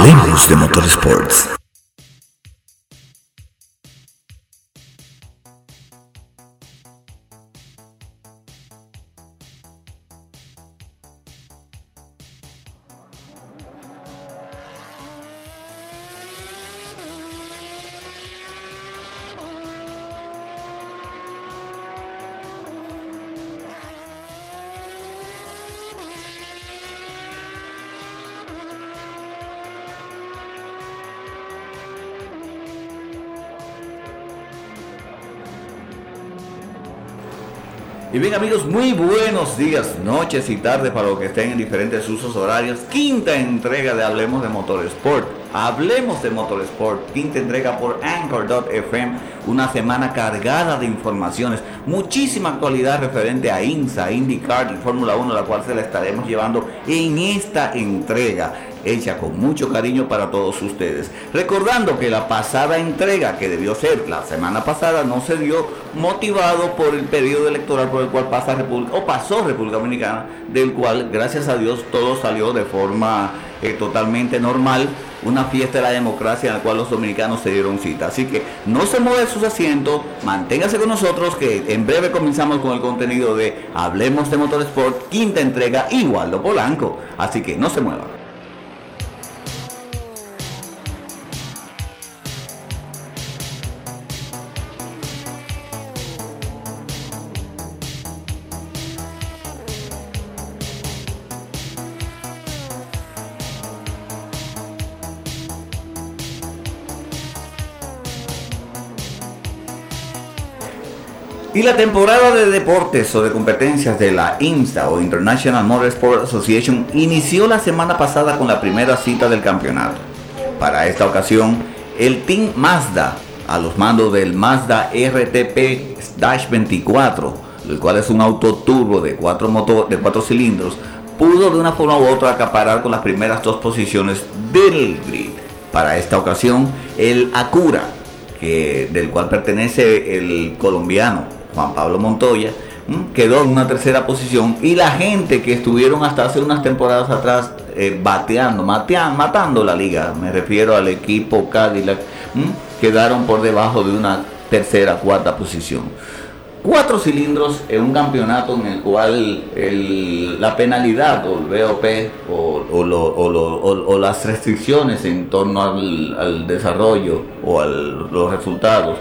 Hablemos de Motorsports. Amigos, muy buenos días, noches y tardes para los que estén en diferentes usos horarios. Quinta entrega de Hablemos de Motorsport. Hablemos de Motorsport. Quinta entrega por Anchor.fm. Una semana cargada de informaciones. Muchísima actualidad referente a INSA, IndyCar y Fórmula 1, la cual se la estaremos llevando en esta entrega hecha con mucho cariño para todos ustedes. Recordando que la pasada entrega, que debió ser la semana pasada, no se dio motivado por el periodo electoral por el cual pasa República, o pasó República Dominicana, del cual, gracias a Dios, todo salió de forma eh, totalmente normal, una fiesta de la democracia en la cual los dominicanos se dieron cita. Así que no se mueve sus asientos, manténgase con nosotros que en breve comenzamos con el contenido de Hablemos de Motorsport, quinta entrega, igual Polanco. Así que no se muevan. Y la temporada de deportes o de competencias de la IMSA o International Motorsport Association inició la semana pasada con la primera cita del campeonato. Para esta ocasión, el Team Mazda, a los mandos del Mazda RTP-24, el cual es un auto turbo de cuatro, motor, de cuatro cilindros, pudo de una forma u otra acaparar con las primeras dos posiciones del grid. Para esta ocasión, el Acura, que, del cual pertenece el colombiano Juan Pablo Montoya, quedó en una tercera posición y la gente que estuvieron hasta hace unas temporadas atrás eh, bateando, matando la liga, me refiero al equipo Cadillac, quedaron por debajo de una tercera, cuarta posición. Cuatro cilindros en un campeonato en el cual la penalidad o el BOP o, las restricciones en torno al, desarrollo o a los resultados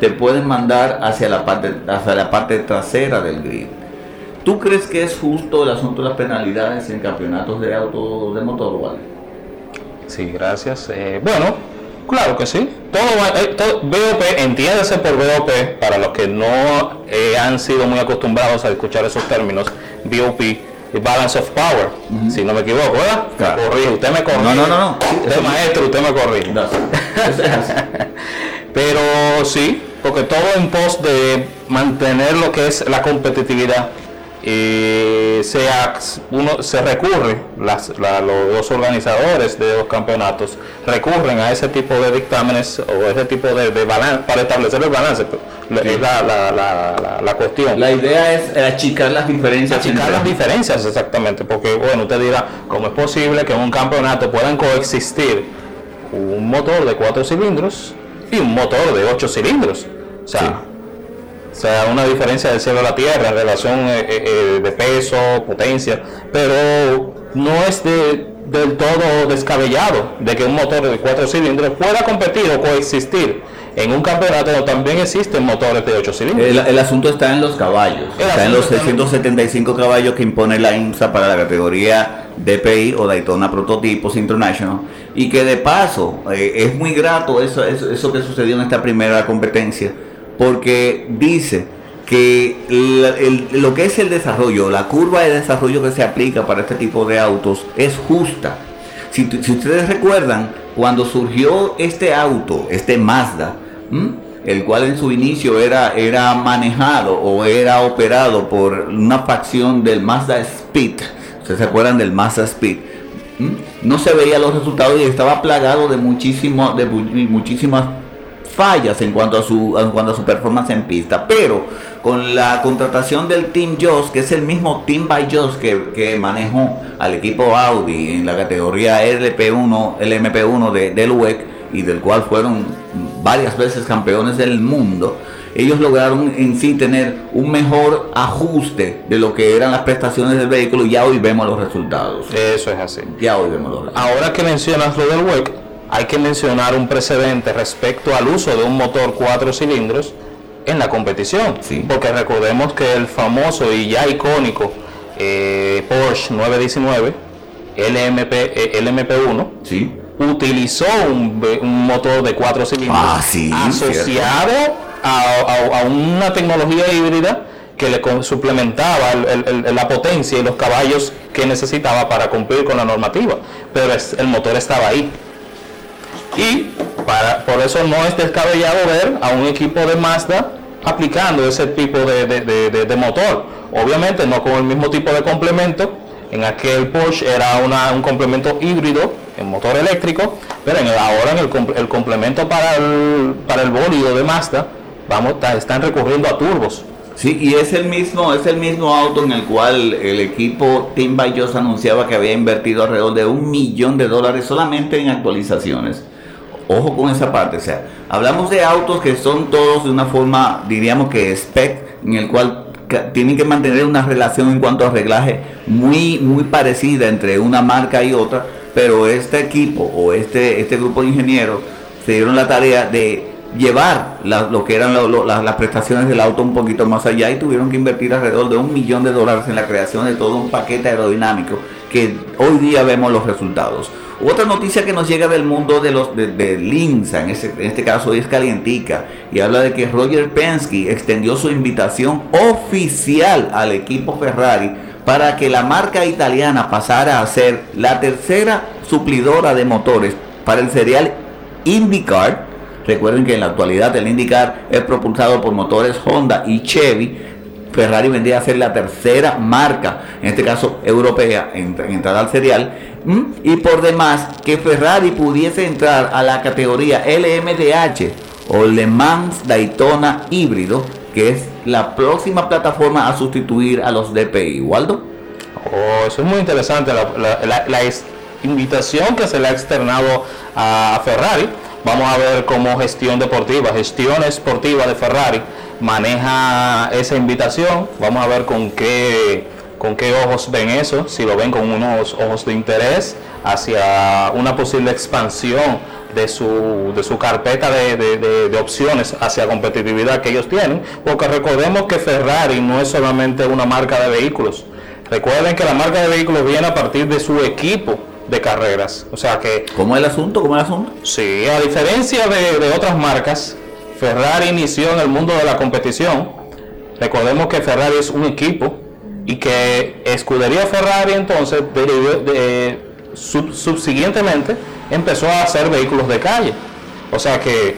te pueden mandar hacia la parte, hacia la parte trasera del grid. ¿Tú crees que es justo el asunto de las penalidades en campeonatos de auto de motor, Wally? Sí, gracias. Eh, bueno, claro que sí. Todo, eh, todo, BOP, entiéndase por BOP, para los que no eh, han sido muy acostumbrados a escuchar esos términos, BOP, Balance of Power, si no me equivoco, ¿verdad? Claro. usted me corrige. No, no, no. no. usted maestro, usted me corrige. No, Pero sí, porque todo en pos de mantener lo que es la competitividad, eh, se, uno, se recurre, las, los dos organizadores de los campeonatos recurren a ese tipo de dictámenes o ese tipo de, balance para establecer el balance. Es la, la, la, cuestión. La idea es achicar las diferencias. Achicar las diferencias, exactamente, porque bueno, usted dirá, ¿cómo es posible que en un campeonato puedan coexistir un motor de cuatro cilindros y un motor de 8 cilindros. O sea, sea, una diferencia del cielo a la tierra en relación eh, eh, eh, de peso, potencia, pero no es del todo descabellado de que un motor de 4 cilindros pueda competir o coexistir en un campeonato donde también existen motores de 8 cilindros. El, asunto está en los caballos, está en los 675 caballos que impone la IMSA para la categoría DPI o Daytona Prototipos International y que de paso eh, es muy grato eso, eso, que sucedió en esta primera competencia porque dice que lo que es el desarrollo, la curva de desarrollo que se aplica para este tipo de autos es justa. Si, si ustedes recuerdan, cuando surgió este auto, este Mazda, el cual en su inicio era, era manejado o era operado por una facción del Mazda Speed. ¿Ustedes se acuerdan del Mazda Speed? No se veía los resultados y estaba plagado de, muchísimo, de muchísimas fallas en cuanto a su en cuanto a su performance en pista, pero con la contratación del Team Joss, que es el mismo Team by Joss que, que manejó al equipo Audi en la categoría LP1, LMP1 de, del WEC y del cual fueron varias veces campeones del mundo ellos lograron en sí tener un mejor ajuste de lo que eran las prestaciones del vehículo y ya hoy vemos los resultados. Eso es así. Ya hoy vemos los resultados. Ahora que mencionas lo del WEC, hay que mencionar un precedente respecto al uso de un motor cuatro cilindros en la competición. Sí. Porque recordemos que el famoso y ya icónico eh, Porsche 919 LMP, eh, LMP1 Sí. Utilizó un, motor de cuatro cilindros Ah, sí, asociado a, a- a una tecnología híbrida que le suplementaba el- la potencia y los caballos que necesitaba para cumplir con la normativa. Pero es- el motor estaba ahí. Y para, por eso no es descabellado ver a un equipo de Mazda aplicando ese tipo de, de- de- de- de motor. Obviamente no con el mismo tipo de complemento. En aquel Porsche era una- un complemento híbrido en motor eléctrico, pero en el- ahora en el, el complemento para el, para el bólido de Mazda, vamos, están recurriendo a turbos. Sí, y es el mismo, es el mismo auto en el cual el equipo Team by Joss anunciaba que había invertido alrededor de un millón de dólares solamente en actualizaciones. Ojo con esa parte, o sea, hablamos de autos que son todos de una forma, diríamos que spec, en el cual tienen que mantener una relación en cuanto a reglaje muy, muy parecida entre una marca y otra, pero este equipo o este, este grupo de ingenieros se dieron la tarea de llevar lo que eran lo- las prestaciones del auto un poquito más allá y tuvieron que invertir alrededor de un millón de dólares en la creación de todo un paquete aerodinámico que hoy día vemos los resultados. Otra noticia que nos llega del mundo de los de, de Linza, en, ese- en este caso es calientica, y habla de que Roger Penske extendió su invitación oficial al equipo Ferrari para que la marca italiana pasara a ser la tercera suplidora de motores para el serial IndyCar. Recuerden que en la actualidad el IndyCar es propulsado por motores Honda y Chevy. Ferrari vendría a ser la tercera marca, en este caso europea, en, en entrar al serial. ¿m? Y por demás, que Ferrari pudiese entrar a la categoría LMDH o Le Mans Daytona híbrido, que es la próxima plataforma a sustituir a los DPI. Waldo. Oh, eso es muy interesante, la, invitación que se le ha externado a Ferrari. Vamos a ver cómo gestión deportiva, gestión esportiva de Ferrari maneja esa invitación. Vamos a ver con qué, con qué ojos ven eso, si lo ven con unos ojos de interés hacia una posible expansión de su, de su carpeta de, de- de- opciones hacia competitividad que ellos tienen, porque recordemos que Ferrari no es solamente una marca de vehículos. Recuerden que la marca de vehículos viene a partir de su equipo de carreras. O sea que, ¿Cómo es el asunto? ¿Cómo es el asunto? sí, a diferencia de, de otras marcas, Ferrari inició en el mundo de la competición. Recordemos que Ferrari es un equipo y que Escudería Ferrari entonces de- sub- subsiguientemente empezó a hacer vehículos de calle. O sea que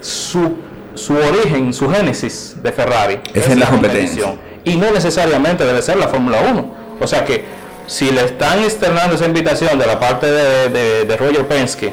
su, su origen, su génesis de Ferrari Es en la competencia. y no necesariamente debe ser la Fórmula 1. O sea que si le están externando esa invitación de la parte de, de- de Roger Penske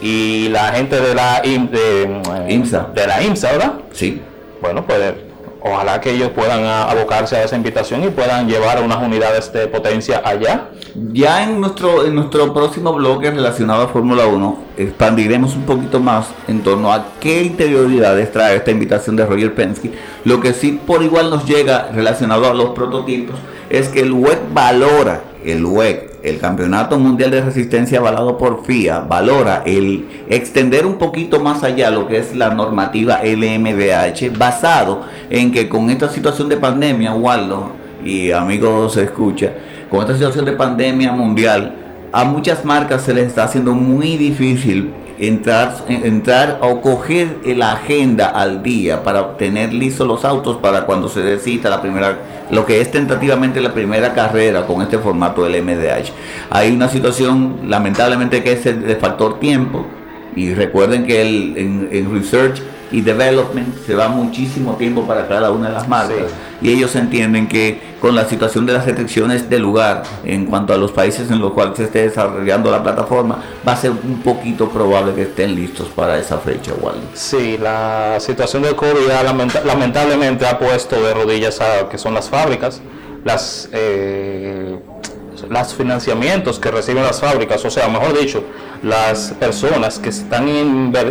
y la gente de la de, eh, IMSA. de la IMSA, ¿verdad? Sí. Bueno, pues ojalá que ellos puedan a- abocarse a esa invitación y puedan llevar unas unidades de potencia allá. Ya en nuestro, en nuestro próximo bloque relacionado a Fórmula 1, expandiremos un poquito más en torno a qué interioridades trae esta invitación de Roger Penske. Lo que sí por igual nos llega relacionado a los prototipos es que el WEC valora, el WEC, el Campeonato Mundial de Resistencia avalado por FIA, valora el extender un poquito más allá lo que es la normativa LMDH, basado en que con esta situación de pandemia, Waldo y amigos se escucha, con esta situación de pandemia mundial, a muchas marcas se les está haciendo muy difícil entrar, entrar o coger la agenda al día para tener listos los autos para cuando se decida la primera, lo que es tentativamente la primera carrera con este formato del MDH. Hay una situación lamentablemente que es el de factor tiempo y recuerden que el, en, en research y development, se va muchísimo tiempo para cada una de las marcas. Y ellos entienden que con la situación de las restricciones de lugar en cuanto a los países en los cuales se esté desarrollando la plataforma, va a ser un poquito probable que estén listos para esa fecha, Wally. Sí, la situación del COVID lamentablemente ha puesto de rodillas a que son las fábricas, las... Eh, los financiamientos que reciben las fábricas, o sea, mejor dicho, las personas que están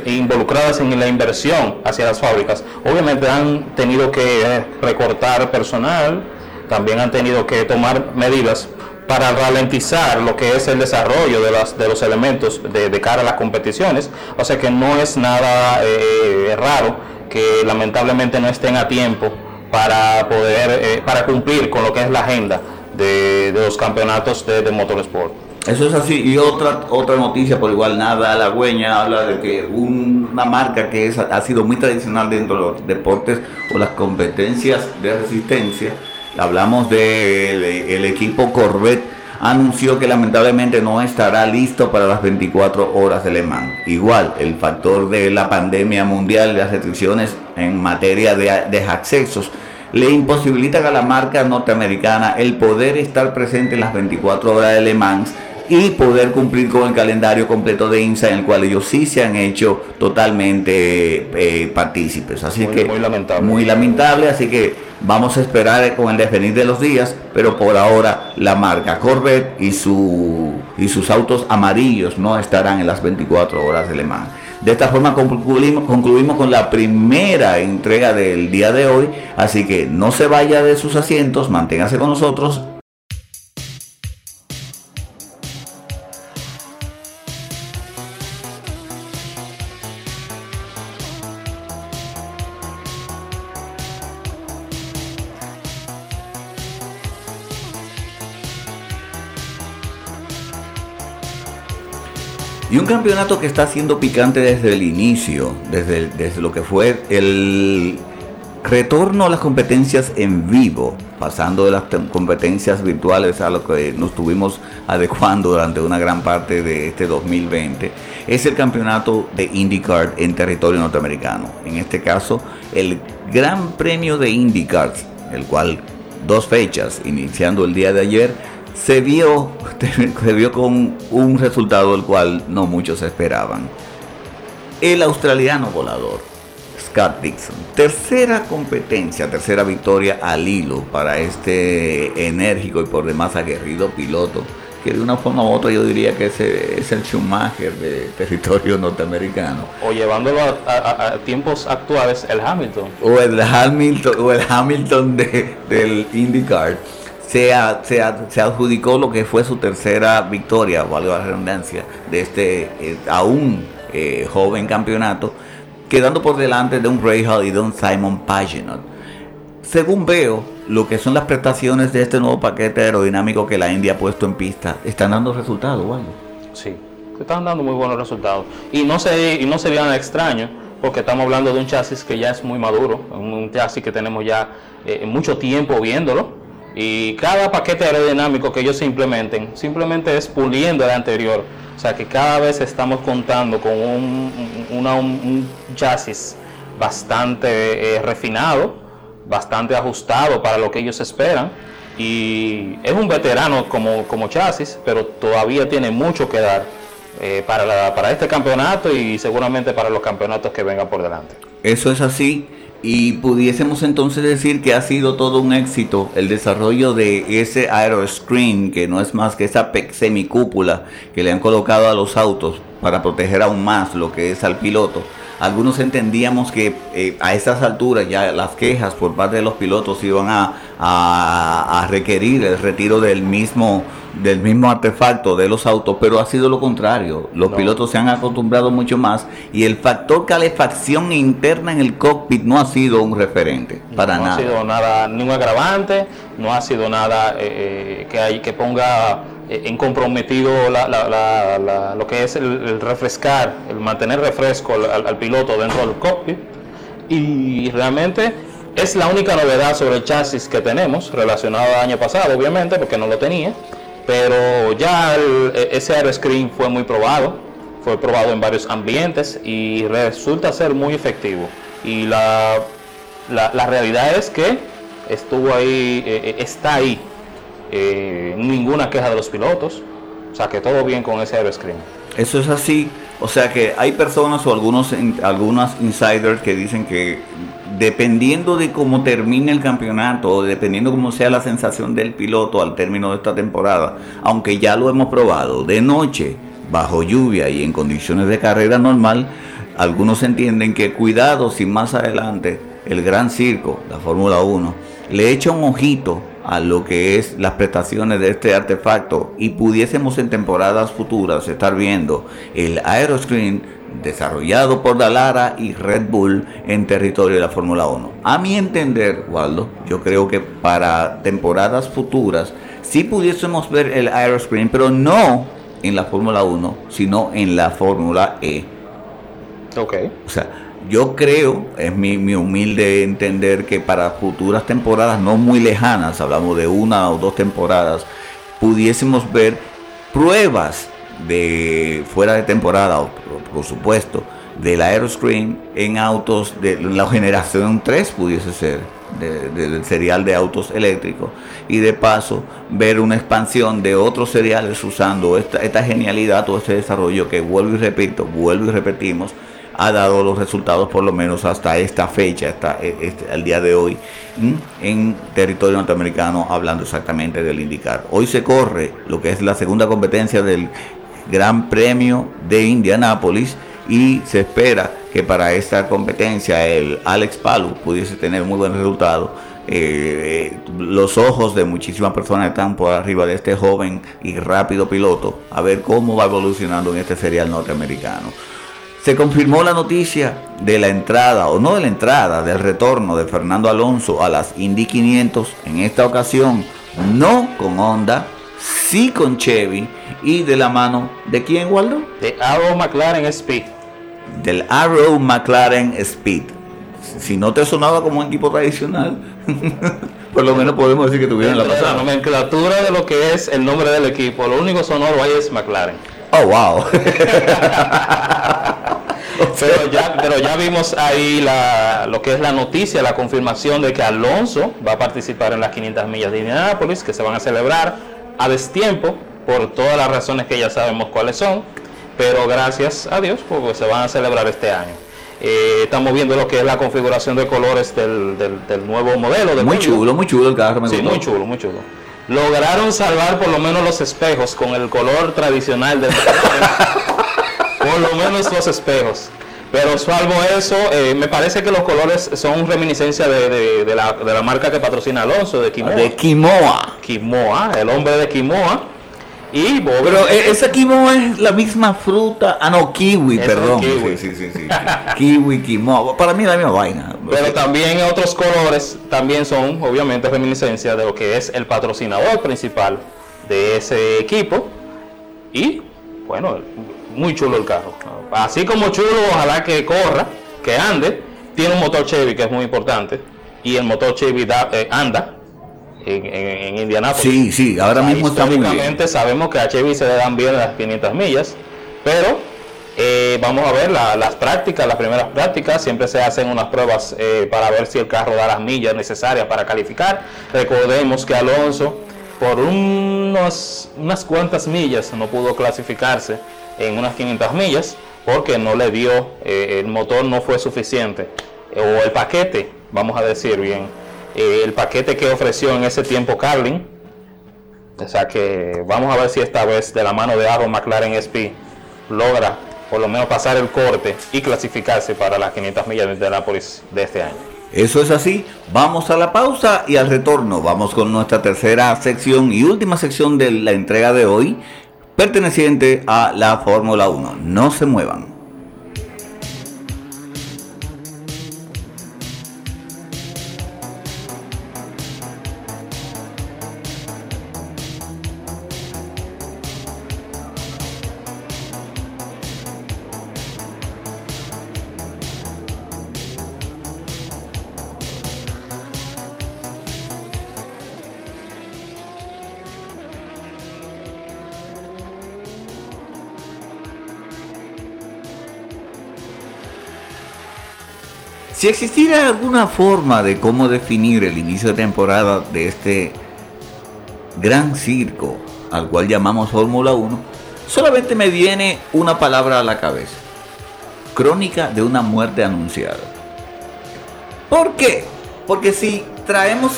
involucradas en la inversión hacia las fábricas, obviamente han tenido que recortar personal, también han tenido que tomar medidas para ralentizar lo que es el desarrollo de, las, de los elementos de, cara a las competiciones. O sea que no es nada eh, raro que lamentablemente no estén a tiempo para poder eh, para cumplir con lo que es la agenda de, los campeonatos de, de motorsport. Eso es así. Y otra otra noticia, por igual nada halagüeña, habla de que una marca que ha sido muy tradicional dentro de los deportes o las competencias de resistencia, hablamos del de, el equipo Corvette, anunció que lamentablemente no estará listo para las 24 horas de Le Mans. Igual, el factor de la pandemia mundial, las restricciones en materia de, de accesos, le imposibilitan a la marca norteamericana el poder estar presente en las 24 horas de Le Mans y poder cumplir con el calendario completo de INSA en el cual ellos sí se han hecho totalmente eh, partícipes. Así que muy lamentable. muy lamentable, así que vamos a esperar con el devenir de los días, pero por ahora la marca Corvette y, su, y sus autos amarillos no estarán en las 24 horas de Le Mans. De esta forma concluimos, con la primera entrega del día de hoy, así que no se vaya de sus asientos, manténgase con nosotros un campeonato que está siendo picante desde el inicio, desde, lo que fue el retorno a las competencias en vivo, pasando de las competencias virtuales a lo que nos estuvimos adecuando durante una gran parte de este 2020, es el campeonato de IndyCar en territorio norteamericano. En este caso, el Gran Premio de IndyCar, el cual dos fechas, iniciando el día de ayer, se vio, se vio con un resultado el cual no muchos esperaban. El australiano volador, Scott Dixon. Tercera competencia, tercera victoria al hilo para este enérgico y por demás aguerrido piloto, que de una forma u otra yo diría que es, es el Schumacher de territorio norteamericano. O llevándolo a, tiempos actuales, el Hamilton. O el Hamilton, o el Hamilton de, del IndyCar se, adjudicó lo que fue su tercera victoria, valga la redundancia, de este eh, aún eh, joven campeonato, quedando por delante de un Ray Hall y de un Simon Pagenaud. Según veo, lo que son las prestaciones de este nuevo paquete aerodinámico que la India ha puesto en pista, están dando resultados, ¿vale? Sí, están dando muy buenos resultados. Y no, se, y no extraños, porque estamos hablando de un chasis que ya es muy maduro, un chasis que tenemos ya eh, mucho tiempo viéndolo y cada paquete aerodinámico que ellos implementen, simplemente es puliendo el anterior. O sea que cada vez estamos contando con un, chasis bastante eh, refinado, bastante ajustado para lo que ellos esperan. Y es un veterano como, como chasis, pero todavía tiene mucho que dar eh, para, para este campeonato y seguramente para los campeonatos que vengan por delante. Eso es así. Y pudiésemos entonces decir que ha sido todo un éxito el desarrollo de ese aeroscreen, que no es más que esa semicúpula que le han colocado a los autos para proteger aún más lo que es al piloto. Algunos entendíamos que eh, a esas alturas ya las quejas por parte de los pilotos iban a, a requerir el retiro del mismo del mismo artefacto de los autos, pero ha sido lo contrario. Los pilotos se han acostumbrado mucho más y el factor calefacción interna en el cockpit no ha sido un referente para nada. No ha sido nada, ningún agravante, no ha sido nada eh, eh, que, hay, que ponga en comprometido lo que es el, refrescar, el mantener refresco al, piloto dentro del cockpit. Y realmente es la única novedad sobre el chasis que tenemos, relacionado al año pasado, obviamente, porque no lo tenía pero ya e, ese aeroscreen fue muy probado, fue probado en varios ambientes y resulta ser muy efectivo. Y la, realidad es que estuvo ahí, eh, eh, está ahí. Eh, ninguna queja de los pilotos. O sea que todo bien con ese aeroscreen. Eso es así. O sea que hay personas o algunos algunas insiders que dicen que dependiendo de cómo termine el campeonato o dependiendo cómo sea la sensación del piloto al término de esta temporada, aunque ya lo hemos probado de noche, bajo lluvia y en condiciones de carrera normal, algunos entienden que cuidado si más adelante el gran circo, la Fórmula 1, le echa un ojito a lo que es las prestaciones de este artefacto y pudiésemos en temporadas futuras estar viendo el Aeroscreen desarrollado por Dalara y Red Bull en territorio de la Fórmula 1. A mi entender, Waldo, yo creo que para temporadas futuras sí pudiésemos ver el Aeroscreen, pero no en la Fórmula 1, sino en la Fórmula E. Ok. O sea, yo creo, es mi, mi, humilde entender, que para futuras temporadas no muy lejanas, hablamos de una o dos temporadas, pudiésemos ver pruebas de fuera de temporada, por supuesto, del Aeroscreen en autos de la generación 3 pudiese ser, del serial de autos eléctricos, y de paso ver una expansión de otros seriales usando esta, esta genialidad, todo este desarrollo que vuelvo y repito, vuelvo y repetimos, ha dado los resultados por lo menos hasta esta fecha, hasta e, este, el día de hoy, en territorio norteamericano, hablando exactamente del indicar. Hoy se corre lo que es la segunda competencia del Gran Premio de Indianápolis y se espera que para esta competencia el Alex Palu pudiese tener muy buen resultado. Eh, los ojos de muchísimas personas están por arriba de este joven y rápido piloto a ver cómo va evolucionando en este serial norteamericano. Se confirmó la noticia de la entrada, o no de la entrada, del retorno de Fernando Alonso a las Indy 500, en esta ocasión no con Honda, sí con Chevy y de la mano de quién, Waldo? De Arrow McLaren Speed. Del Arrow McLaren Speed. Si no te sonaba como un equipo tradicional, por lo menos podemos decir que tuvieron la pasada. La nomenclatura de lo que es el nombre del equipo, lo único sonoro ahí es McLaren. Oh, wow. pero, ya, pero ya vimos ahí la, lo que es la noticia, la confirmación de que Alonso va a participar en las 500 millas de Indianápolis, que se van a celebrar a destiempo, por todas las razones que ya sabemos cuáles son, pero gracias a Dios porque se van a celebrar este año. Eh, estamos viendo lo que es la configuración de colores del, del, nuevo modelo. muy chulo, muy chulo el carro. sí, muy chulo, muy chulo. Lograron salvar por lo menos los espejos con el color tradicional del por lo menos los espejos. Pero salvo eso, eh, me parece que los colores son reminiscencia de, de, la, de, la, marca que patrocina Alonso, de Kimoa. De Kimoa. Kimoa, el hombre de Kimoa. Y Pero eh, esa Kimoa es la misma fruta. Ah, no, kiwi, perdón. Kiwi. Sí, sí, sí, kiwi, Kimoa. Para mí es la misma vaina. Pero también otros colores también son, obviamente, reminiscencia de lo que es el patrocinador principal de ese equipo. Y, bueno, muy chulo el carro. Así como chulo, ojalá que corra, que ande. Tiene un motor Chevy que es muy importante. Y el motor Chevy eh, anda en, en, Indianápolis. Sí, sí, ahora mismo está muy bien. sabemos que a Chevy se le dan bien las 500 millas. Pero eh, vamos a ver las prácticas, las primeras prácticas. Siempre se hacen unas pruebas eh, para ver si el carro da las millas necesarias para calificar. Recordemos que Alonso por unos, unas cuantas millas no pudo clasificarse en unas 500 millas porque no le dio, eh, el motor no fue suficiente, o el paquete, vamos a decir bien, eh, el paquete que ofreció en ese tiempo Carlin. O sea que vamos a ver si esta vez de la mano de Aaron McLaren SP logra por lo menos pasar el corte y clasificarse para las 500 millas de Indianapolis de este año. Eso es así. Vamos a la pausa y al retorno vamos con nuestra tercera sección y última sección de la entrega de hoy, perteneciente a la Fórmula 1. No se muevan. Si existiera alguna forma de cómo definir el inicio de temporada de este gran circo al cual llamamos Fórmula 1, solamente me viene una palabra a la cabeza. Crónica de una muerte anunciada. ¿Por qué? Porque si traemos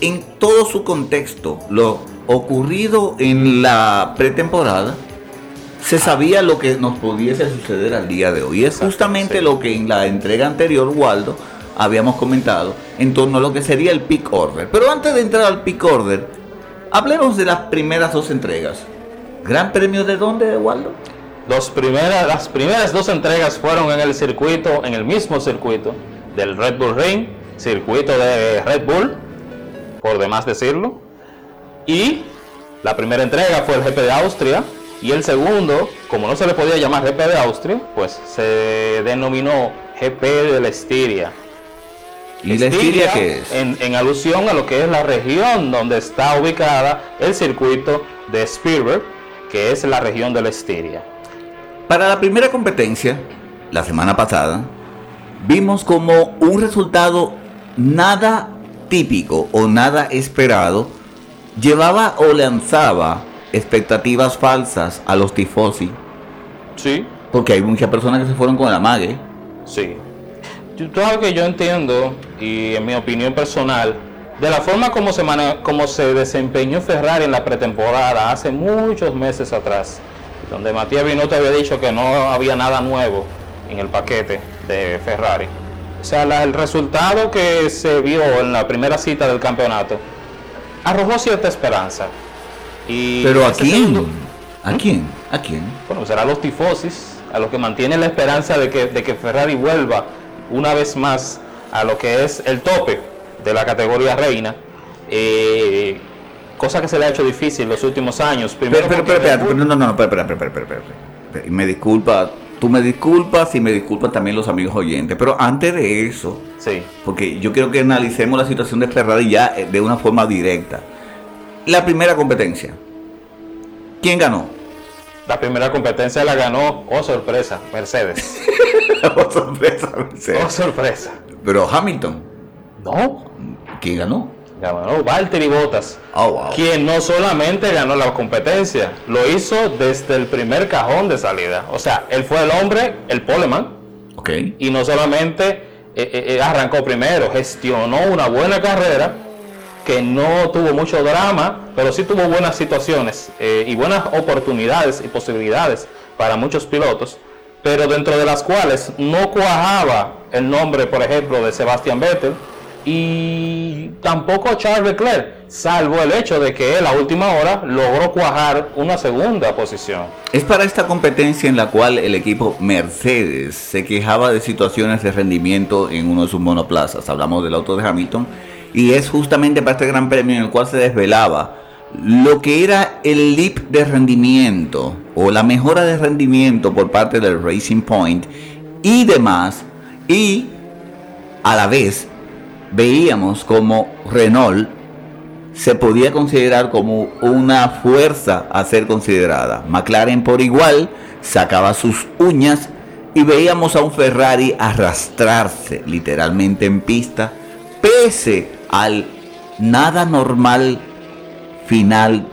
en todo su contexto lo ocurrido en la pretemporada, se sabía lo que nos pudiese suceder al día de hoy. Es justamente lo que en la entrega anterior, Waldo, habíamos comentado en torno a lo que sería el pick order. Pero antes de entrar al pick order, hablemos de las primeras dos entregas. ¿Gran premio de dónde, Waldo? Dos primeras, las primeras dos entregas fueron en el circuito, en el mismo circuito del Red Bull Ring, circuito de Red Bull, por demás decirlo. Y la primera entrega fue el GP de Austria, y el segundo, como no se le podía llamar GP de Austria, pues se denominó GP de la Estiria. ¿Y la Estiria qué es? En, en, alusión a lo que es la región donde está ubicada el circuito de Spielberg, que es la región de la Estiria. Para la primera competencia, la semana pasada, vimos como un resultado nada típico o nada esperado llevaba o lanzaba expectativas falsas a los tifosi. Sí. Porque hay muchas personas que se fueron con la mague. Sí. Todo lo que yo entiendo, y en mi opinión personal, de la forma como se, como se desempeñó Ferrari en la pretemporada hace muchos meses atrás, donde Matías Binotto había dicho que no había nada nuevo en el paquete de Ferrari. O sea, la, el resultado que se vio en la primera cita del campeonato arrojó cierta esperanza. Y Pero ¿a quién? segundo- ¿A quién? ¿A quién? bueno, será los tifosis, a los que mantienen la esperanza de que, de que Ferrari vuelva una vez más a lo que es el tope de la categoría reina. eh, cosa que se le ha hecho difícil los últimos años. Primero Pero, pero, pero, no, no, no, espera, espera, espera, espera, espera, espera. Me disculpa, tú me disculpas y me disculpan también los amigos oyentes. Pero antes de eso, Sí, porque yo quiero que analicemos la situación de Ferrari ya eh, de una forma directa. La primera competencia. ¿Quién ganó? la primera competencia la ganó, oh sorpresa, Mercedes. Oh, sorpresa, Mercedes. Oh sorpresa. Pero Hamilton, No, ¿quién ganó? ganó Valtteri Bottas. Oh, wow. quien no solamente ganó la competencia, lo hizo desde el primer cajón de salida. O sea, él fue el hombre, el poleman, Ok. y no solamente eh, eh, eh, arrancó primero, gestionó una buena carrera que no tuvo mucho drama, pero sí tuvo buenas situaciones eh, y buenas oportunidades y posibilidades para muchos pilotos, pero dentro de las cuales no cuajaba el nombre, por ejemplo, de Sebastian Vettel y tampoco Charles Leclerc, salvo el hecho de que él a última hora logró cuajar una segunda posición. Es para esta competencia en la cual el equipo Mercedes se quejaba de situaciones de rendimiento en uno de sus monoplazas. Hablamos del auto de Hamilton. Y es justamente para este gran premio en el cual se desvelaba lo que era el leap de rendimiento o la mejora de rendimiento por parte del Racing Point y demás. Y a la vez veíamos como Renault se podía considerar como una fuerza a ser considerada. McLaren por igual sacaba sus uñas y veíamos a un Ferrari arrastrarse literalmente en pista, pese al nada normal final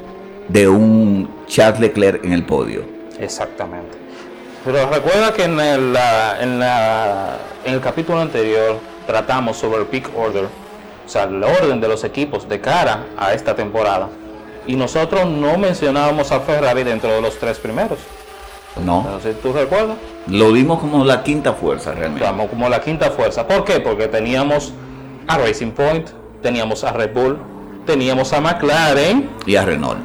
de un Charles Leclerc en el podio. Exactamente. Pero recuerda que en el, la- en, la- en el capítulo anterior tratamos sobre el pick order, o sea, el orden de los equipos de cara a esta temporada. Y nosotros no mencionábamos a Ferrari dentro de los tres primeros. No, Entonces, ¿tú recuerdas? lo vimos como la quinta fuerza realmente. Estamos como la quinta fuerza. ¿Por qué? Porque teníamos a Racing Point, teníamos a Red Bull, teníamos a McLaren Y a Renault.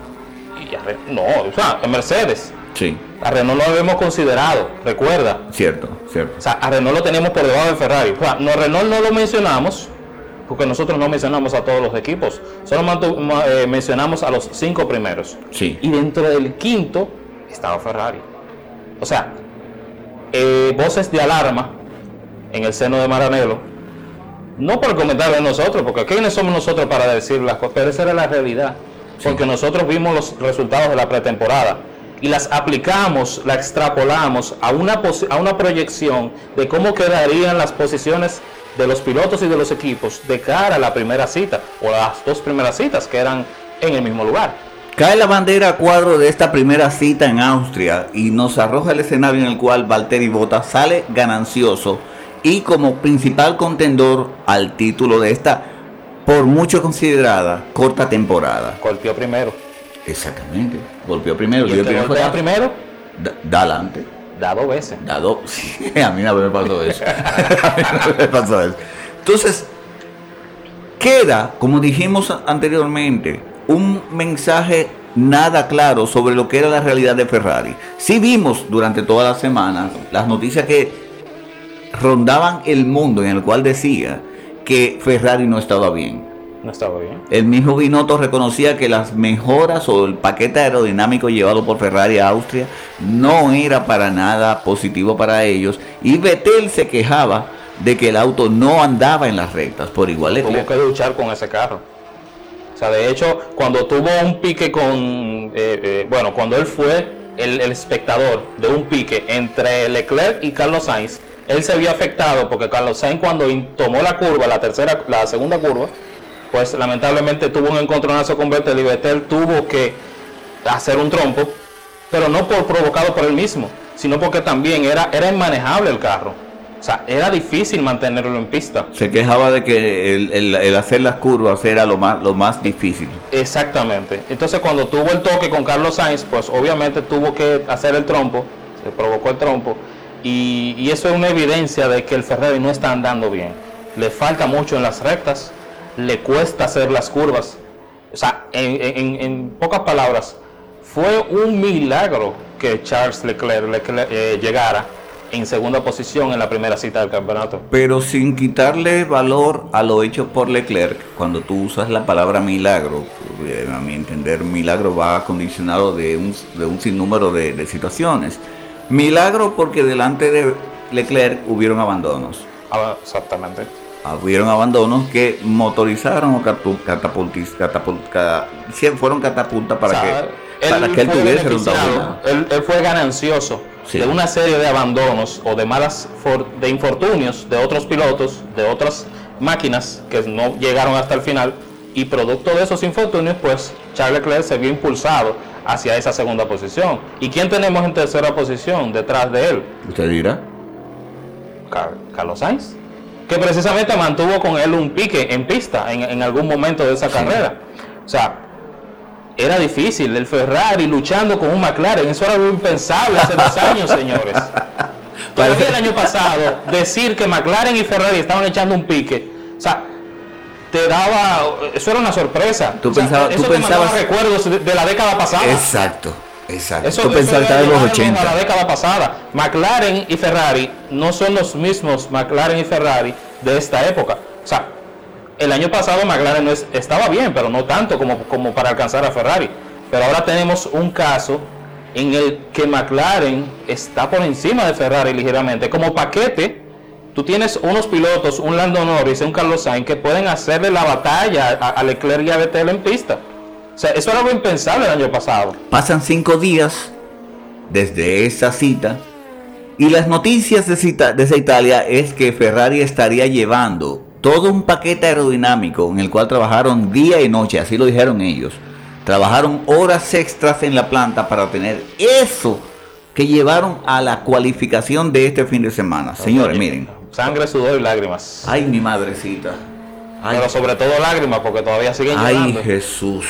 y a Re- no, o sea, a Mercedes. Sí, A Renault lo habíamos considerado, recuerda. cierto, cierto. O sea, a Renault lo teníamos por debajo de Ferrari. O sea, no, Renault no lo mencionamos porque nosotros no mencionamos a todos los equipos. Solo eh, mencionamos a los cinco primeros. Sí. Y dentro del quinto estaba Ferrari. O sea, eh, voces de alarma en el seno de Maranello. No por comentarlo de nosotros, porque quiénes somos nosotros para decir las cosas, pero esa era la realidad. Porque nosotros vimos los resultados de la pretemporada. y las aplicamos, la extrapolamos a una, a una proyección de cómo quedarían las posiciones de los pilotos y de los equipos de cara a la primera cita o las dos primeras citas que eran en el mismo lugar. Cae la bandera a cuadro de esta primera cita en Austria y nos arroja el escenario en el cual Valtteri Bottas sale ganancioso y como principal contendor al título de esta por mucho considerada corta temporada. Golpeó primero. Exactamente. Golpeó primero. ¿Y el que golpea primero? Da, da adelante. Da dos veces. Da dos. a mí no me pasó eso. a mí no me pasó eso. Entonces, queda, como dijimos anteriormente, un mensaje nada claro sobre lo que era la realidad de Ferrari. Sí vimos durante todas las semanas las noticias que rondaban el mundo en el cual decía que Ferrari no estaba bien. No estaba bien. El mismo Binotto reconocía que las mejoras o el paquete aerodinámico llevado por Ferrari a Austria no era para nada positivo para ellos. Y Vettel se quejaba de que el auto no andaba en las rectas por igual. Tuvo que luchar con ese carro. O sea, de hecho, cuando tuvo un pique con, eh, eh, bueno, cuando él fue el, el, espectador de un pique entre Leclerc y Carlos Sainz, él se vio afectado porque Carlos Sainz cuando tomó la curva, la tercera, la segunda curva, pues lamentablemente tuvo un encontronazo con Vettel y Vettel tuvo que hacer un trompo, pero no por provocado por él mismo, sino porque también era, era inmanejable el carro. O sea, era difícil mantenerlo en pista. Se quejaba de que el, el, el, hacer las curvas era lo más, lo más difícil. Exactamente. Entonces cuando tuvo el toque con Carlos Sainz, pues obviamente tuvo que hacer el trompo, se provocó el trompo, y, eso es una evidencia de que el Ferrari no está andando bien. Le falta mucho en las rectas, le cuesta hacer las curvas. O sea, en, pocas palabras, fue un milagro que Charles Leclerc, eh, llegara en segunda posición en la primera cita del campeonato. Pero sin quitarle valor a lo hecho por Leclerc, cuando tú usas la palabra milagro, eh, a mi entender, milagro va condicionado de un, de un sinnúmero de situaciones. Milagro porque delante de Leclerc hubieron abandonos. Ah, exactamente. Hubieron abandonos que motorizaron o catapultis, catapult, fueron catapultas para o sea, que, para él que él tuviese beneficiado, él, él fue ganancioso Sí. de una serie de abandonos o de malas for- de infortunios de otros pilotos, de otras máquinas que no llegaron hasta el final y producto de esos infortunios, pues Charles Leclerc se vio impulsado hacia esa segunda posición. ¿Y quién tenemos en tercera posición detrás de él? Usted dirá. Car- Carlos Sainz, que precisamente mantuvo con él un pique en pista en, en algún momento de esa carrera. O sea, era difícil el Ferrari luchando con un McLaren, eso era impensable hace dos años, señores. Todavía el año pasado, decir que McLaren y Ferrari estaban echando un pique, o sea, te daba, eso era una sorpresa. Tú O sea, pensabas- eso tú te pensabas- recuerdos de, de la década pasada. Exacto, exacto. Eso, tú pensabas en los era llevarnos 80. a la década pasada. McLaren y Ferrari no son los mismos McLaren y Ferrari de esta época. O sea, el año pasado McLaren no es- estaba bien, pero no tanto como, como para alcanzar a Ferrari. Pero ahora tenemos un caso en el que McLaren está por encima de Ferrari ligeramente. Como paquete, tú tienes unos pilotos, un Lando Norris y un Carlos Sainz, que pueden hacerle la batalla a, a Leclerc y a Vettel en pista. O sea, eso era algo impensable el año pasado. Pasan cinco días desde esa cita y las noticias de, cita, de esa Italia es que Ferrari estaría llevando todo un paquete aerodinámico en el cual trabajaron día y noche, así lo dijeron ellos. Trabajaron horas extras en la planta para tener eso que llevaron a la cualificación de este fin de semana. Señores, miren. Sangre, sudor y lágrimas. Ay, mi madrecita. Ay, Pero sobre todo lágrimas porque todavía siguen ay llorando. Jesús.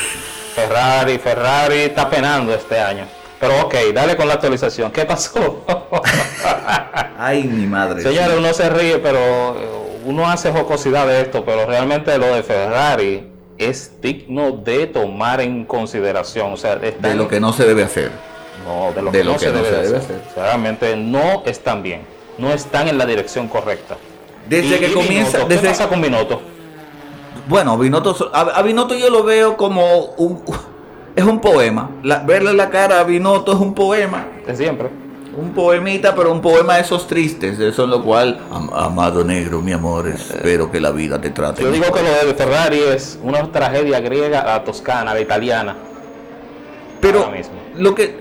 Ferrari, Ferrari está penando este año. Pero ok, dale con la actualización. ¿Qué pasó? Ay, mi madre. Señores, uno se ríe, pero eh, uno hace jocosidad de esto, pero realmente lo de Ferrari es digno de tomar en consideración. O sea, De lo que no se debe hacer. no, de lo de que lo no que se no debe, se de debe hacer. hacer. Realmente no están bien. No están en la dirección correcta. Desde Y- que y comienza, Binotto, ¿Qué desde, pasa con Binotto? bueno, Binotto, a, a Binotto yo lo veo como un, es un poema. La- verle la cara a Binotto es un poema, De siempre. un poemita, pero un poema de esos tristes, eso en lo cual, am- amado negro, mi amor, espero que la vida te trate. Yo digo mejor". que lo de Ferrari es una tragedia griega a la toscana, la italiana. pero lo que,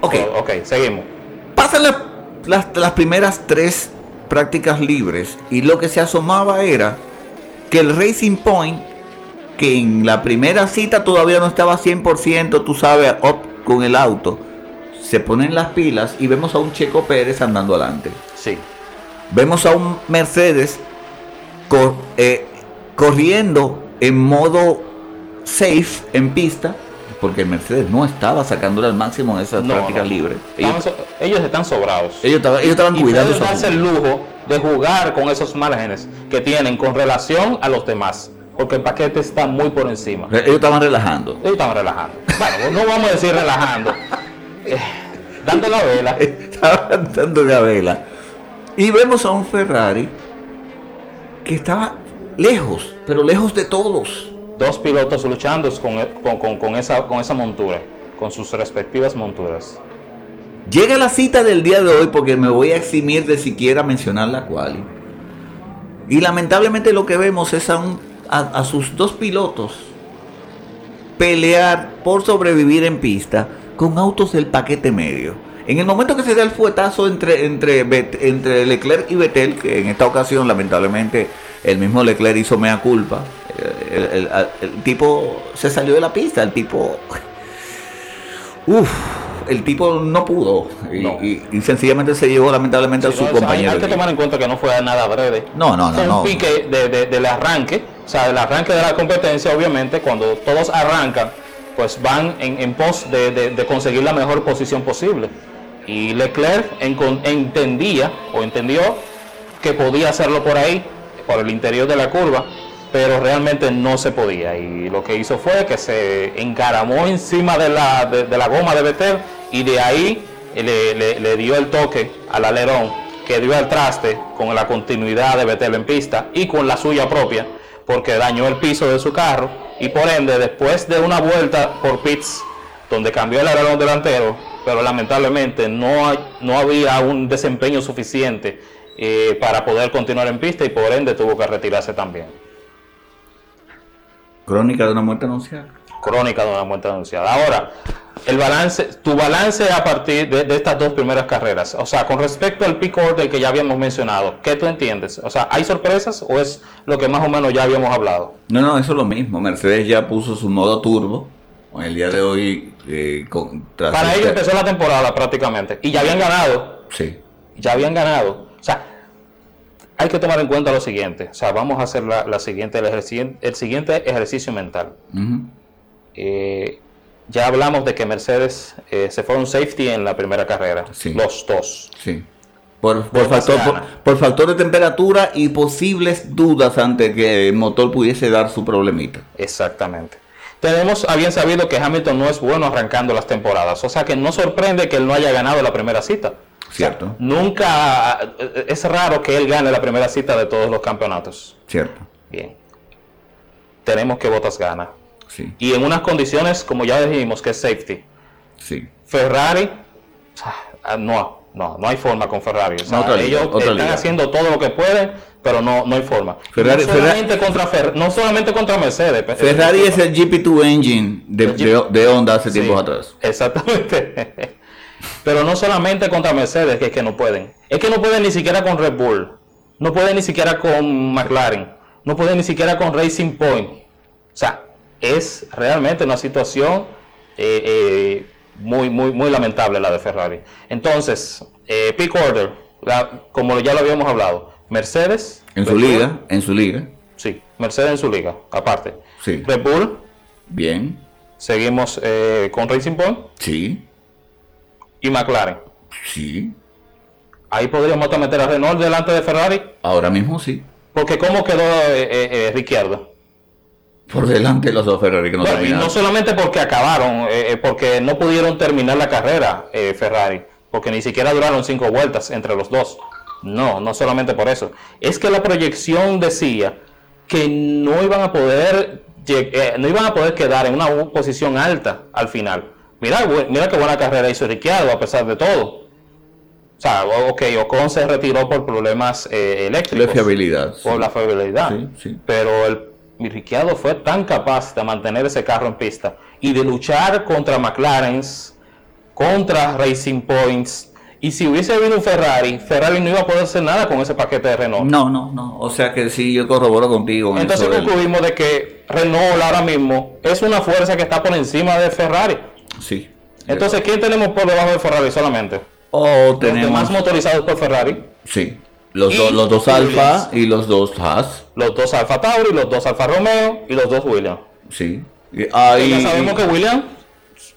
Ok. ok, seguimos. Pasan las, las, primeras tres prácticas libres y lo que se asomaba era que el Racing Point, que en la primera cita todavía no estaba 100%, tú sabes, up con el auto, se ponen las pilas y vemos a un Checo Pérez andando adelante. Sí. Vemos a un Mercedes cor- eh, corriendo en modo safe en pista, porque el Mercedes no estaba sacándole al máximo en esas No, prácticas no. libres. Estaban Ellos, so- ellos están sobrados. ellos estaban, ellos estaban y cuidando darse el lujo de jugar con esos márgenes que tienen con relación a los demás. Porque el paquete está muy por encima. Ellos estaban relajando. Ellos estaban relajando. Bueno, no vamos a decir relajando. Eh, dando la vela. Estaban dando la vela. Y vemos a un Ferrari que estaba lejos, pero lejos de todos. Dos pilotos luchando con, con- con- esa, con esa montura, con sus respectivas monturas. Llega la cita del día de hoy porque me voy a eximir de siquiera mencionar la quali. Y lamentablemente lo que vemos es a, un- sus dos pilotos pelear por sobrevivir en pista con autos del paquete medio. En el momento que se da el fuetazo entre, entre, entre Leclerc y Vettel, que en esta ocasión lamentablemente el mismo Leclerc hizo mea culpa, el, el- el- el tipo se salió de la pista, el tipo... Uf, el tipo no pudo y, No. y- y sencillamente se llevó lamentablemente a su no, hay, compañero. hay que tomar en cuenta que no fue nada breve. No, no, no, Fue no. un pique de- de- del arranque, o sea, del arranque de la competencia, obviamente, cuando todos arrancan, pues van en, en pos de, de- conseguir la mejor posición posible. Y Leclerc entendía o entendió que podía hacerlo por ahí, por el interior de la curva, pero realmente no se podía. Y lo que hizo fue que se encaramó encima de la, de, la goma de Vettel y de ahí le, le- dio el toque al alerón que dio al traste con la continuidad de Vettel en pista y con la suya propia, porque dañó el piso de su carro y por ende después de una vuelta por pits donde cambió el alerón delantero, pero lamentablemente no, no había un desempeño suficiente eh, para poder continuar en pista y por ende tuvo que retirarse también. Crónica de una muerte anunciada. Crónica de una muerte anunciada. Ahora, el balance, tu balance a partir de, de estas dos primeras carreras, o sea, con respecto al pick order que ya habíamos mencionado, ¿qué tú entiendes? O sea, ¿hay sorpresas o es lo que más o menos ya habíamos hablado? No, no, eso es lo mismo. Mercedes ya puso su modo turbo. En el día de hoy, eh, con, Para ellos empezó la temporada prácticamente y ya habían ganado Sí. ya habían ganado. Hay que tomar en cuenta lo siguiente. O sea, vamos a hacer la, la siguiente, el, siguiente ejercicio mental. Eh, ya hablamos de que Mercedes eh, se fue a un safety en la primera carrera. Sí. Los dos. Sí. Por, por, Bottas factor, por, gana. por factor de temperatura y posibles dudas ante que el motor pudiese dar su problemita. Exactamente. Tenemos a bien sabido que Hamilton no es bueno arrancando las temporadas. O sea que no sorprende que él no haya ganado la primera cita. Cierto. nunca eh, es raro que él gane la primera cita de todos los campeonatos. Cierto. Bien. Tenemos que Bottas gana. Sí. y en unas condiciones, como ya dijimos, que es safety. Sí. Ferrari, ah, no, no, no hay forma con Ferrari. O sea, Otra liga, ellos otra están liga. haciendo todo lo que pueden, pero no, no hay forma. Ferrari- no, solamente contra Fer- no solamente contra Mercedes. Ferrari es el GP2 engine de, de, de Honda hace Sí, tiempos atrás. Exactamente. Pero no solamente contra Mercedes, que es que no pueden. Es que no pueden ni siquiera con Red Bull. No pueden ni siquiera con McLaren. No pueden ni siquiera con Racing Point. O sea, es realmente una situación eh, eh, muy, muy, muy lamentable la de Ferrari. Entonces, eh, pick order, la- como ya lo habíamos hablado, Mercedes. En Red su Bull, liga, en su liga. Sí, Mercedes en su liga, aparte. Sí. Red Bull, Bien. seguimos eh, con Racing Point Sí. Y McLaren. Sí. Ahí podríamos hasta meter a Renault delante de Ferrari, Ahora mismo sí. porque ¿cómo quedó eh, eh, eh, Ricciardo? Por delante de los dos Ferrari que no Bueno, y terminaron. no solamente porque acabaron, eh, eh, porque no pudieron terminar la carrera eh, Ferrari, porque ni siquiera duraron cinco vueltas entre los dos. No, no solamente por eso. Es que la proyección decía que no iban a poder, no iban a poder quedar en una posición alta al final. Mira, mira qué buena carrera hizo Ricciardo a pesar de todo. O sea, ok, Ocon se retiró por problemas eh, eléctricos. De fiabilidad. Por sí. la fiabilidad. Sí, sí. Pero el Ricciardo fue tan capaz de mantener ese carro en pista y de luchar contra McLaren contra Racing Points. Y si hubiese habido un Ferrari, Ferrari no iba a poder hacer nada con ese paquete de Renault. No, no, no. O sea que sí, yo corroboro contigo. en Entonces eso del- concluimos de que Renault ahora mismo es una fuerza que está por encima de Ferrari. Sí. Entonces, ¿quién tenemos por debajo de Ferrari solamente? O Los tenemos. demás motorizados por Ferrari, Sí. Los, do- los dos. Alfa y los dos Haas. los dos Alfa Tauri, los dos Alfa Romeo y los dos Williams. Sí. Ah, y- ya sabemos que William,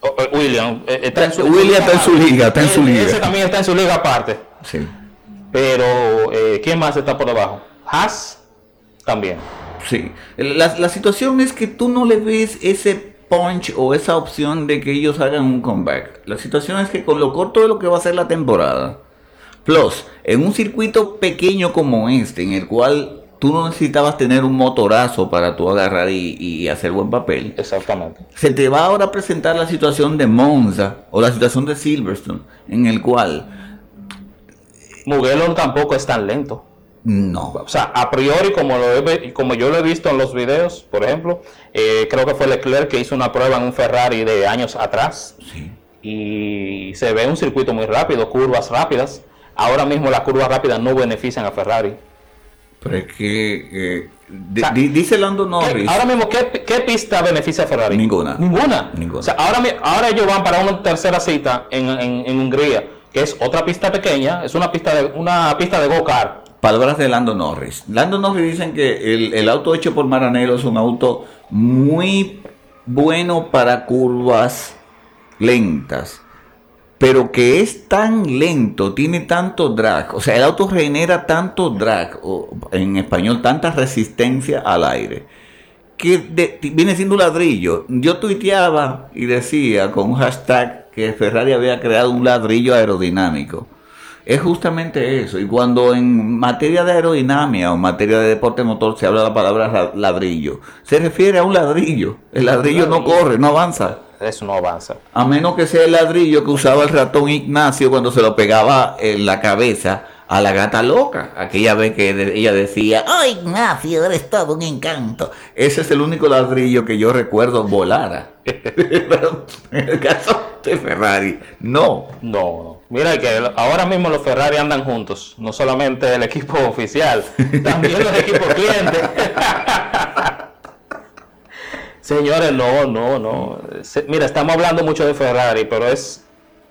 o William eh, está en su, William está en su liga, está en su Ese- liga. Ese también está en su liga aparte. Sí. Pero, eh, ¿quién más está por debajo? Haas también. Sí. La, la situación es que tú no le ves ese punch o esa opción de que ellos hagan un comeback. La situación es que con lo corto de lo que va a ser la temporada, plus en un circuito pequeño como este, en el cual tú no necesitabas tener un motorazo para tú agarrar y, y hacer buen papel, Exactamente. se te va ahora a presentar la situación de Monza o la situación de Silverstone, en el cual Mugello tampoco es tan lento. No. O sea, a priori, como, lo he como yo lo he visto en los videos, por ejemplo, eh, creo que fue Leclerc que hizo una prueba en un Ferrari de años atrás Sí. y se ve un circuito muy rápido, curvas rápidas. Ahora mismo las curvas rápidas no benefician a Ferrari. Pero es que eh, O sea, dice Lando ¿Qué- Norris. ahora mismo, ¿qué, qué pista beneficia a Ferrari? Ninguna. Ninguna. Ninguna. O sea, ahora, ahora ellos van para una tercera cita en, en- en Hungría, que es otra pista pequeña, es una pista de, una pista de go-kart. Palabras de Lando Norris. Lando Norris dicen que el, auto hecho por Maranello es un auto muy bueno para curvas lentas, pero que es tan lento, tiene tanto drag, o sea, el auto genera tanto drag, o en español, tanta resistencia al aire, que viene siendo un ladrillo. Yo tuiteaba y decía con un hashtag que Ferrari había creado un ladrillo aerodinámico. Es justamente eso. Y cuando en materia de aerodinámica o en materia de deporte motor se habla la palabra ra- ladrillo, se refiere a un ladrillo. El ladrillo no corre, no avanza. Eso no avanza. A menos que sea el ladrillo que usaba el ratón Ignacio cuando se lo pegaba en la cabeza a la gata loca. Aquella vez que ella decía, ¡Ay, Ignacio, eres todo un encanto! Ese es el único ladrillo que yo recuerdo volara. En el caso de Ferrari, no. No, no. Mira que ahora mismo los Ferrari andan juntos, no solamente el equipo oficial, también los equipos clientes. Señores, no, no, no. Mira, estamos hablando mucho de Ferrari, pero es...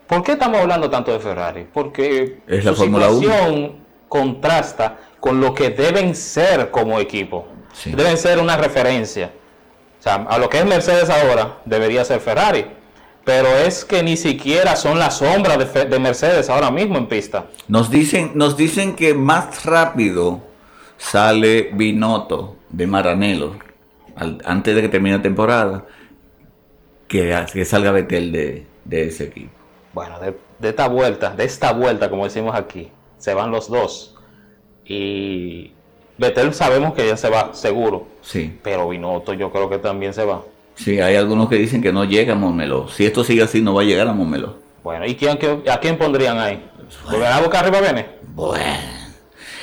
¿Por qué estamos hablando tanto de Ferrari? Porque Es la su Fórmula Uno. situación contrasta con lo que deben ser como equipo. Sí. Deben ser una referencia. O sea, a lo que es Mercedes ahora, debería ser Ferrari. Pero es que ni siquiera son la sombra de, Mercedes ahora mismo en pista. Nos dicen, nos dicen que más rápido sale Binotto de Maranello al- antes de que termine la temporada que, que salga Betel de, de ese equipo. Bueno, de, de esta vuelta, de esta vuelta, como decimos aquí, se van los dos. Y Betel sabemos que ya se va, seguro. Sí, Pero Binotto yo creo que también se va. Sí, hay algunos que dicen que no llega a Montmeló. Si esto sigue así, no va a llegar a Montmeló. Bueno, ¿y quién, a quién pondrían ahí? ¿Volverá a buscar arriba Bene? Bueno.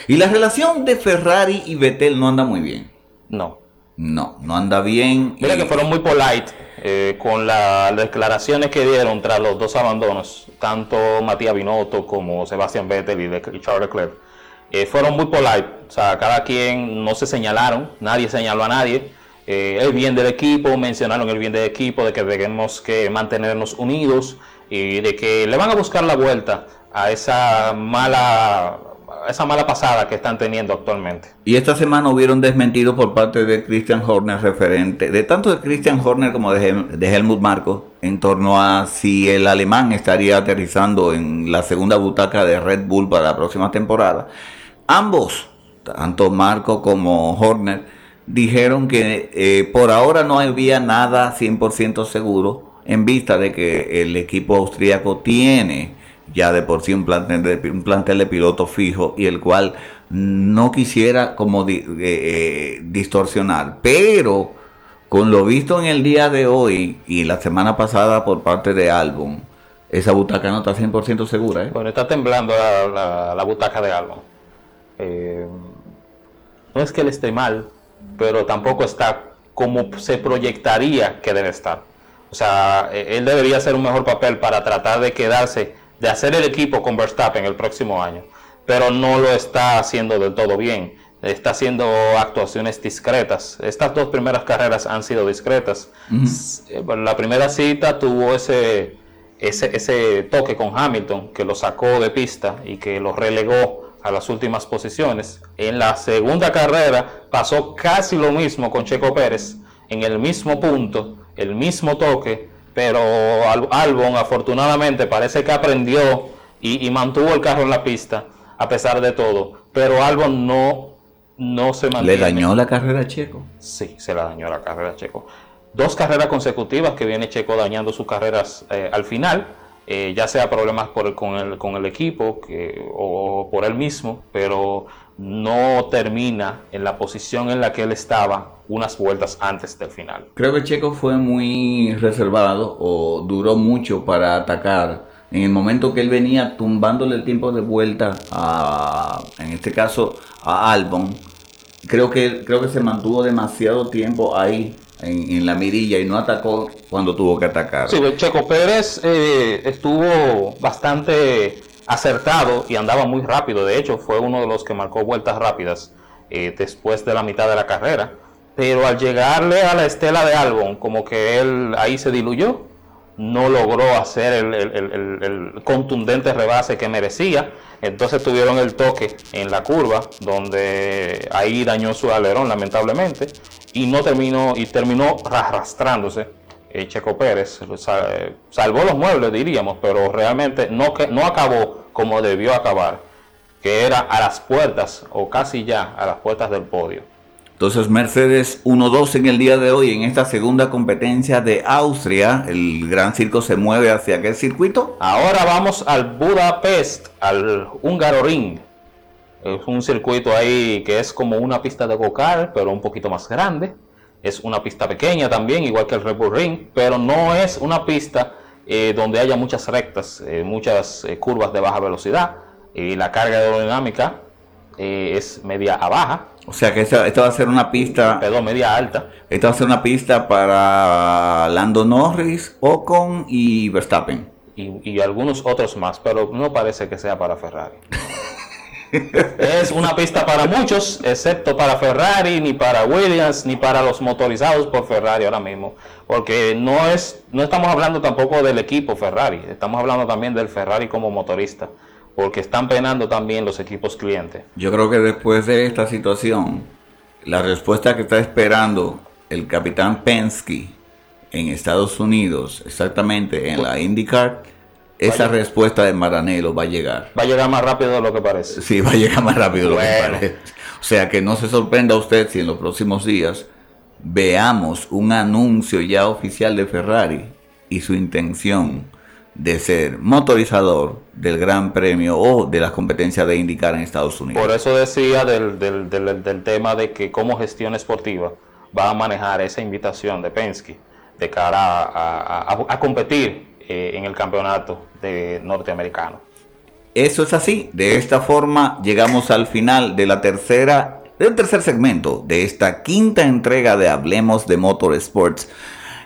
Y la relación de Ferrari y Betel no anda muy bien. No. No, no anda bien. Mira y- que fueron muy polite eh, con la- las declaraciones que dieron tras los dos abandonos, tanto Matías Binotto como Sebastián Vettel y Charles Leclerc. Eh, fueron muy polite, o sea, cada quien no se señalaron, nadie señaló a nadie. Eh, el bien del equipo, mencionaron el bien del equipo, de que tenemos que mantenernos unidos y de que le van a buscar la vuelta a esa mala, esa mala pasada que están teniendo actualmente. Y esta semana hubieron desmentido por parte de Christian Horner referente, de tanto de Christian Horner como de, Hel- de Helmut Marko, en torno a si el alemán estaría aterrizando en la segunda butaca de Red Bull para la próxima temporada. Ambos, tanto Marco como Horner, dijeron que eh, por ahora no había nada 100% seguro en vista de que el equipo austríaco tiene ya de por sí un plantel de, un plantel de piloto fijo y el cual no quisiera como eh, eh, distorsionar, pero con lo visto en el día de hoy y la semana pasada por parte de Albon, esa butaca no está 100% segura. ¿eh? Bueno, está temblando la, butaca de Albon. No es que él esté mal, pero tampoco está como se proyectaría que debe estar. O sea, eh, él debería hacer un mejor papel para tratar de quedarse, de hacer el equipo con Verstappen el próximo año. Pero no lo está haciendo del todo bien. Está haciendo actuaciones discretas. Estas dos primeras carreras han sido discretas. Eh, la primera cita tuvo ese, ese, ese toque con Hamilton que lo sacó de pista y que lo relegó a las últimas posiciones. En la segunda carrera pasó casi lo mismo con Checo Pérez, en el mismo punto, el mismo toque, pero Albon afortunadamente parece que aprendió y, mantuvo el carro en la pista a pesar de todo, pero Albon no, no se mantiene. ¿Le dañó la carrera a Checo? Sí, se la dañó la carrera a Checo. Dos carreras consecutivas que viene Checo dañando sus carreras eh, al final eh, ya sea problemas por con, el, con el equipo o por él mismo, pero no termina en la posición en la que él estaba unas vueltas antes del final. Creo que Checo fue muy reservado o duró mucho para atacar. En el momento que él venía tumbándole el tiempo de vuelta a, en este caso, a Albon, creo que, creo que se mantuvo demasiado tiempo ahí en, la mirilla y no atacó cuando tuvo que atacar. Sí, Checo Pérez eh, estuvo bastante acertado y andaba muy rápido. De hecho, fue uno de los que marcó vueltas rápidas eh, después de la mitad de la carrera. Pero al llegarle a la estela de Albon, como que él ahí se diluyó, no logró hacer el contundente rebase que merecía entonces tuvieron el toque en la curva, donde ahí dañó su alerón lamentablemente, y no terminó, y terminó arrastrándose. Eh, Checo Pérez salvó los muebles, diríamos, pero realmente no, no acabó como debió acabar, que era a las puertas, o casi ya a las puertas del podio. Entonces Mercedes 1-2 en el día de hoy en esta segunda competencia de Austria. El Gran Circo se mueve hacia qué circuito. Ahora vamos al Budapest, al Húngaro Ring. Es un circuito ahí que es como una pista de go pero un poquito más grande. Es una pista pequeña también, igual que el Red Bull Ring, pero no es una pista eh, donde haya muchas rectas, eh, muchas eh, curvas de baja velocidad. Y la carga aerodinámica es media a baja o sea que esta, va a ser una pista. Perdón, media alta. Esta va a ser una pista para Lando Norris, Ocon y Verstappen. Y, algunos otros más, pero no parece que sea para Ferrari. es una pista para muchos, excepto para Ferrari, ni para Williams, ni para los motorizados por Ferrari ahora mismo. Porque no, es, no estamos hablando tampoco del equipo Ferrari, estamos hablando también del Ferrari como motorista porque están penando también los equipos clientes. Yo creo que después de esta situación, la respuesta que está esperando el capitán Penske en Estados Unidos, exactamente en la IndyCar, esa respuesta de Maranello va a llegar. Va a llegar más rápido de lo que parece. Sí, va a llegar más rápido de lo que parece. O sea que no se sorprenda usted si en los próximos días veamos un anuncio ya oficial de Ferrari y su intención de ser motorizador del Gran Premio o de las competencias de indicar en Estados Unidos. Por eso decía del, del, del, tema de que como gestión esportiva va a manejar esa invitación de Penske de cara a, a, competir eh, en el campeonato de norteamericano. Eso es así. De esta forma llegamos al final de la tercera, del tercer segmento de esta quinta entrega de Hablemos de Motorsports.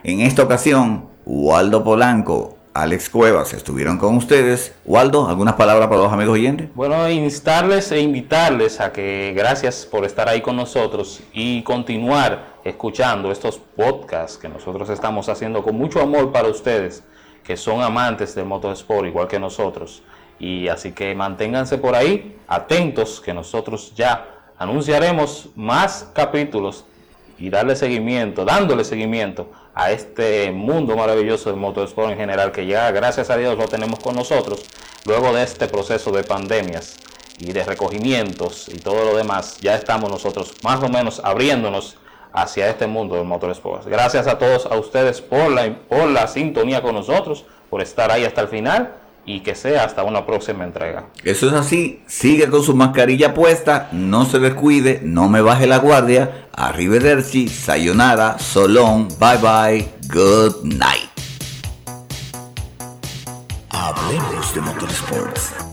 En esta ocasión, Waldo Polanco Alex Cuevas estuvieron con ustedes. Waldo, ¿algunas palabras para los amigos oyentes? Bueno, instarles e invitarles a que gracias por estar ahí con nosotros y continuar escuchando estos podcasts que nosotros estamos haciendo con mucho amor para ustedes, que son amantes del motorsport igual que nosotros. Y así que manténganse por ahí, atentos, que nosotros ya anunciaremos más capítulos y darle seguimiento, dándole seguimiento a este mundo maravilloso del motorsport en general, que ya gracias a Dios lo tenemos con nosotros, luego de este proceso de pandemias y de recogimientos y todo lo demás, ya estamos nosotros más o menos abriéndonos hacia este mundo del motorsport. Gracias a todos a ustedes por la, por la sintonía con nosotros, por estar ahí hasta el final y que sea hasta una próxima entrega. Eso es así, sigue con su mascarilla puesta, no se descuide, no me baje la guardia, arrivederci, sayonara, solón, bye bye, good night. Hablemos de Motorsports.